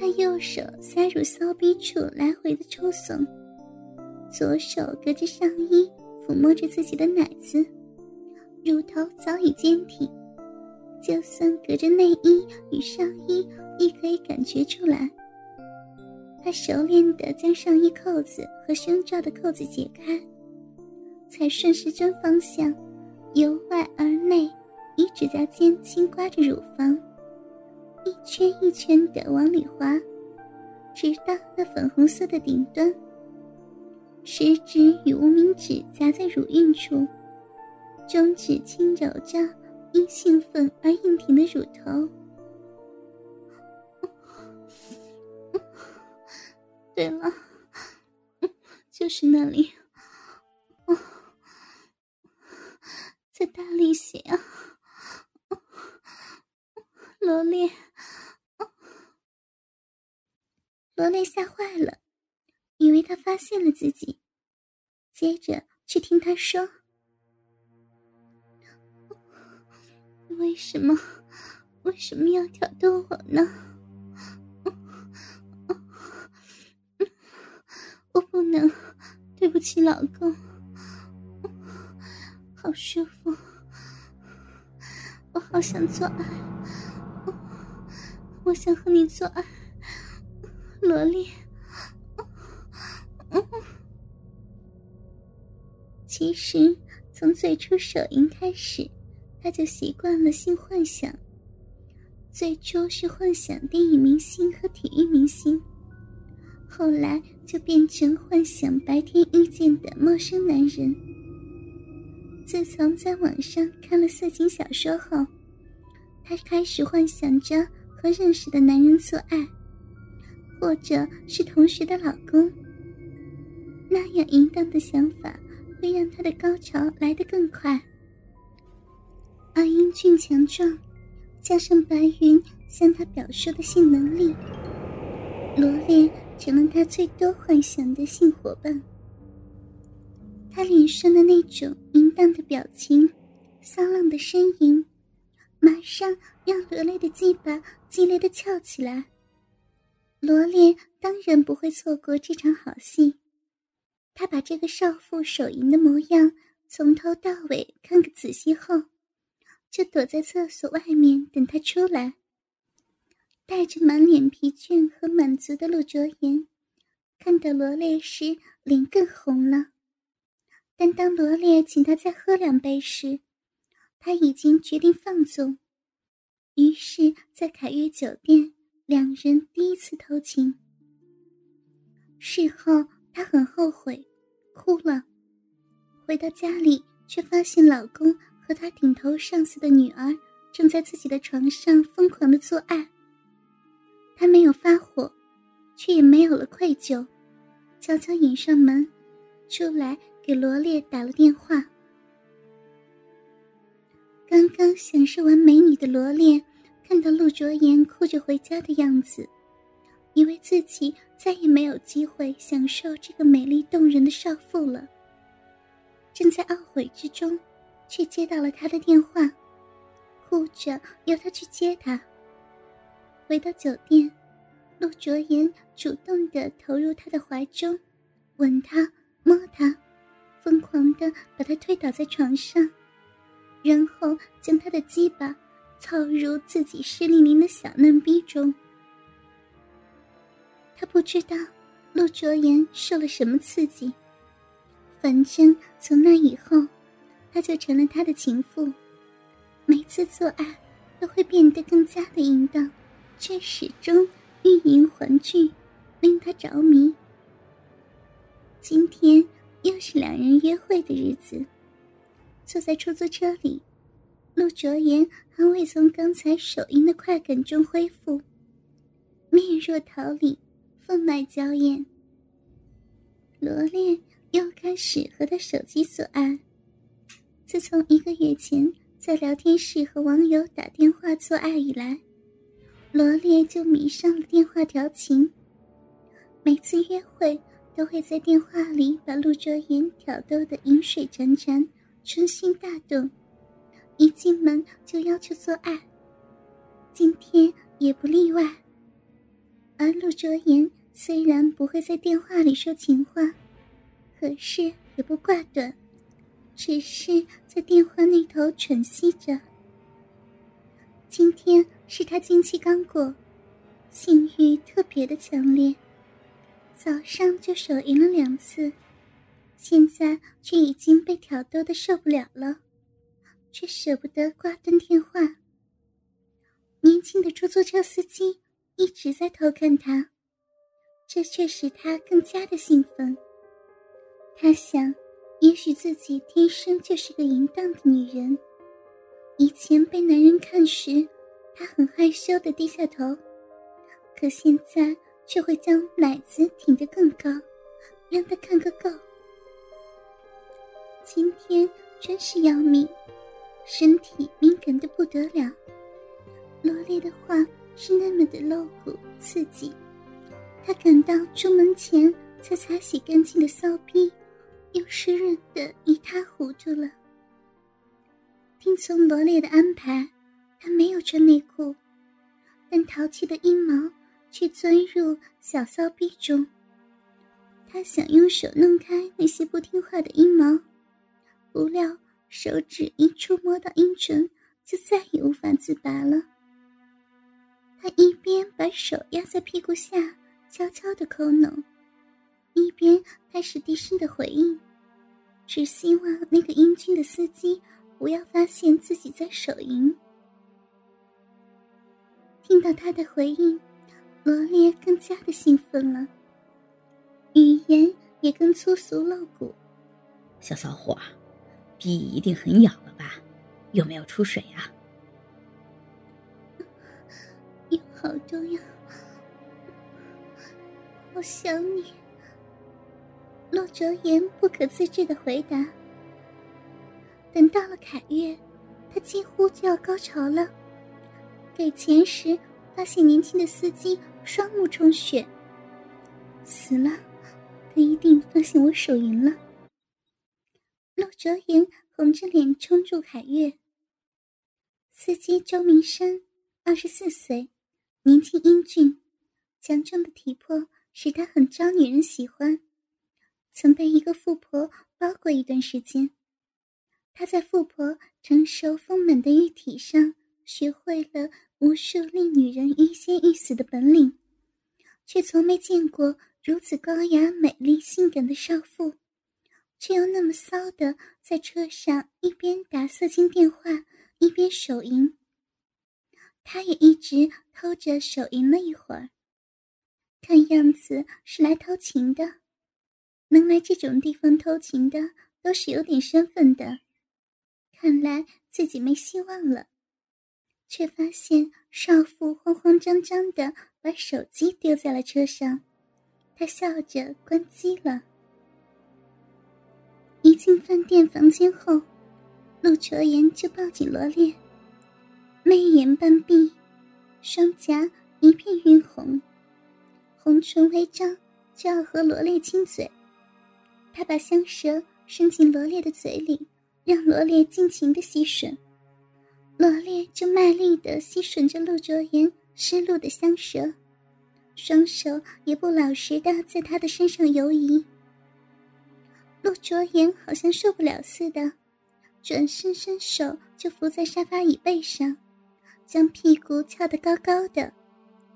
他右手塞入骚逼处来回的抽耸，左手隔着上衣抚摸着自己的奶子，乳头早已坚挺，就算隔着内衣与上衣，亦可以感觉出来。他熟练地将上衣扣子和胸罩的扣子解开，才顺时针方向，由外而内，以指甲尖轻刮着乳房。一圈一圈的往里滑，直到那粉红色的顶端。食指与无名指夹在乳晕处，中指轻揉着因兴奋而硬挺的乳头。对了，就是那里，再大力些啊，罗列。罗蕾吓坏了，以为他发现了自己，接着却听他说：“为什么，为什么要挑逗我呢？我不能，对不起老公，好舒服，我好想做爱，我想和你做爱。”萝莉，其实从最初手淫开始，他就习惯了性幻想。最初是幻想电影明星和体育明星，后来就变成幻想白天遇见的陌生男人。自从在网上看了色情小说后，他开始幻想着和认识的男人做爱。或者是同学的老公，那样淫荡的想法会让他的高潮来得更快。而英俊强壮，加上白云向他表述的性能力，罗列成了他最多幻想的性伙伴。他脸上的那种淫荡的表情、骚浪的呻吟，马上让罗列的鸡巴激烈的翘起来。罗列当然不会错过这场好戏，他把这个少妇手淫的模样从头到尾看个仔细后，就躲在厕所外面等他出来。带着满脸疲倦和满足的陆卓言，看到罗列时脸更红了。但当罗列请他再喝两杯时，他已经决定放纵。于是，在凯悦酒店。两人第一次偷情，事后她很后悔，哭了。回到家里，却发现老公和她顶头上司的女儿正在自己的床上疯狂的做爱。她没有发火，却也没有了愧疚，悄悄引上门，出来给罗烈打了电话。刚刚享受完美女的罗烈。看到陆卓言哭着回家的样子，以为自己再也没有机会享受这个美丽动人的少妇了。正在懊悔之中，却接到了他的电话，哭着要他去接他。回到酒店，陆卓言主动的投入他的怀中，吻他，摸他，疯狂的把他推倒在床上，然后将他的鸡巴。操入自己湿淋淋的小嫩逼中，他不知道陆卓言受了什么刺激，反正从那以后，他就成了他的情妇，每次做爱都会变得更加的淫荡，却始终欲迎还拒，令他着迷。今天又是两人约会的日子，坐在出租车里。陆卓言还未从刚才手淫的快感中恢复，面若桃李，分外娇艳。罗列又开始和他手机做爱。自从一个月前在聊天室和网友打电话做爱以来，罗烈就迷上了电话调情。每次约会都会在电话里把陆卓言挑逗得饮水潺潺，春心大动。一进门就要求做爱，今天也不例外。而陆卓言虽然不会在电话里说情话，可是也不挂断，只是在电话那头喘息着。今天是他经期刚过，性欲特别的强烈，早上就手淫了两次，现在却已经被挑逗的受不了了，却舍不得挂断电话。年轻的出租车司机一直在偷看他，这却使他更加的兴奋。他想，也许自己天生就是个淫荡的女人。以前被男人看时，他很害羞的低下头，可现在却会将奶子挺得更高，让他看个够。今天真是要命，身体敏感的不得了。罗列的话是那么的露骨刺激，他感到出门前才擦洗干净的骚逼，又湿润的一塌糊涂了。听从罗列的安排，他没有穿内裤，但淘气的阴毛却钻入小骚逼中。他想用手弄开那些不听话的阴毛，不料手指一触摸到阴唇，就再也无法自拔了。他一边把手压在屁股下，悄悄的抠弄，一边开始低声的回应，只希望那个英俊的司机。不要发现自己在手淫。听到他的回应，罗列更加的兴奋了，语言也更粗俗露骨。小骚货，逼一定很痒了吧？有没有出水啊？有好多呀，我想你。洛哲言不可自制的回答。等到了凯悦，他几乎就要高潮了。给钱时，发现年轻的司机双目充血。死了，他一定发现我手淫了。卓言红着脸冲住凯月。司机周明山，二十四岁，年轻英俊，强壮的体魄使他很招女人喜欢。曾被一个富婆包过一段时间。他在富婆成熟丰满的玉体上学会了无数令女人欲仙欲死的本领，却从没见过如此高雅、美丽、性感的少妇，却又那么骚的在车上一边打色情电话一边手淫。他也一直偷着手淫了一会儿，看样子是来偷情的。能来这种地方偷情的，都是有点身份的。看来自己没希望了，却发现少妇慌慌张张的把手机丢在了车上，他笑着关机了。一进饭店房间后，陆卓言就抱紧罗烈，媚眼半闭，双颊一片晕红，红唇微张，就要和罗烈亲嘴。他把香舌伸进罗烈的嘴里。让罗烈尽情的吸吮，罗烈就卖力的吸吮着陆卓言湿漉的香舌，双手也不老实的在他的身上游移。陆卓言好像受不了似的，转身伸手就扶在沙发椅背上，将屁股翘得高高的，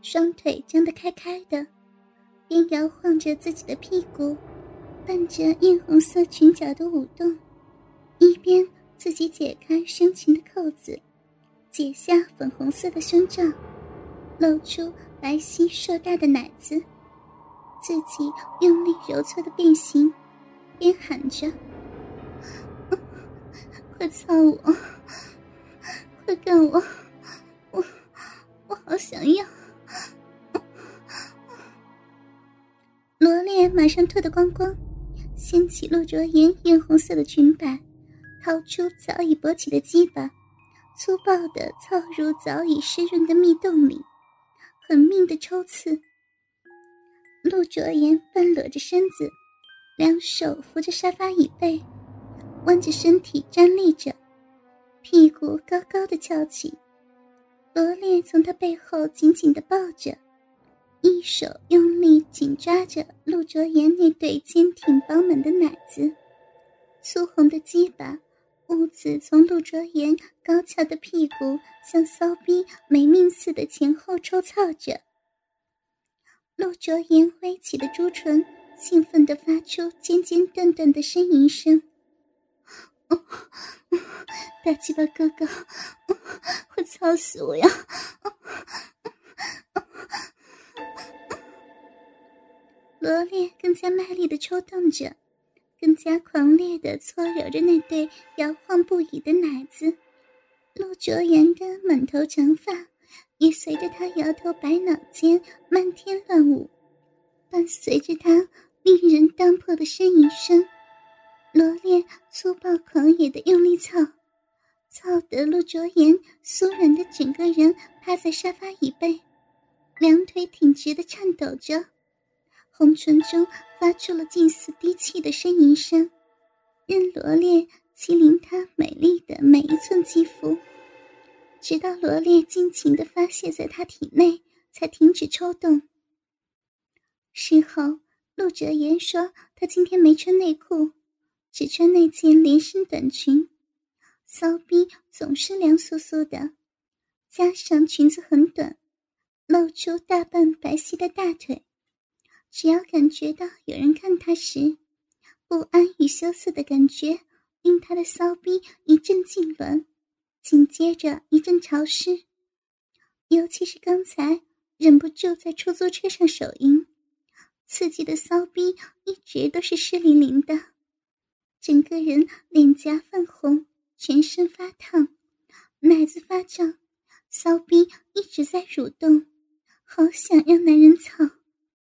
双腿张得开开的，边摇晃着自己的屁股，伴着艳红色裙角的舞动。一边自己解开胸前的扣子，解下粉红色的胸罩，露出白皙硕大的奶子，自己用力揉搓的变形，边喊着：“快操我，快干我，我我好想要！”罗烈马上脱得光光，掀起陆卓颜艳红色的裙摆。掏出早已勃起的鸡巴，粗暴的操入早已湿润的蜜洞里，狠命的抽刺。陆卓言半裸着身子，两手扶着沙发椅背，弯着身体站立着，屁股高高的翘起。罗烈从他背后紧紧地抱着，一手用力紧抓着陆卓言那对坚挺饱满的奶子，粗红的鸡巴兀自从陆卓言高翘的屁股像骚逼没命似的前后抽操着。陆卓言微起的朱唇兴奋地发出尖尖断断的呻吟声：“大鸡巴哥哥，会操死我呀！”罗列更加卖力的抽动着，更加狂烈的搓揉着那对摇晃不已的奶子。陆卓言的满头长发也随着他摇头摆脑间漫天乱舞，伴随着他令人当破的呻吟声，罗烈粗暴狂野的用力操，操得陆卓言酥软的整个人趴在沙发椅背，两腿挺直的颤抖着。红唇中发出了近似低气的呻吟声，任罗列欺凌她美丽的每一寸肌肤，直到罗列尽情的发泄在她体内，才停止抽动。事后，陆哲言说他今天没穿内裤，只穿那件连身短裙，骚逼总是凉飕飕的，加上裙子很短，露出大半白皙的大腿。只要感觉到有人看他时，不安与羞涩的感觉令他的骚逼一阵痉挛，紧接着一阵潮湿。尤其是刚才忍不住在出租车上手淫，刺激的骚逼一直都是湿淋淋的，整个人脸颊泛红，全身发烫，奶子发胀，骚逼一直在蠕动，好想让男人操。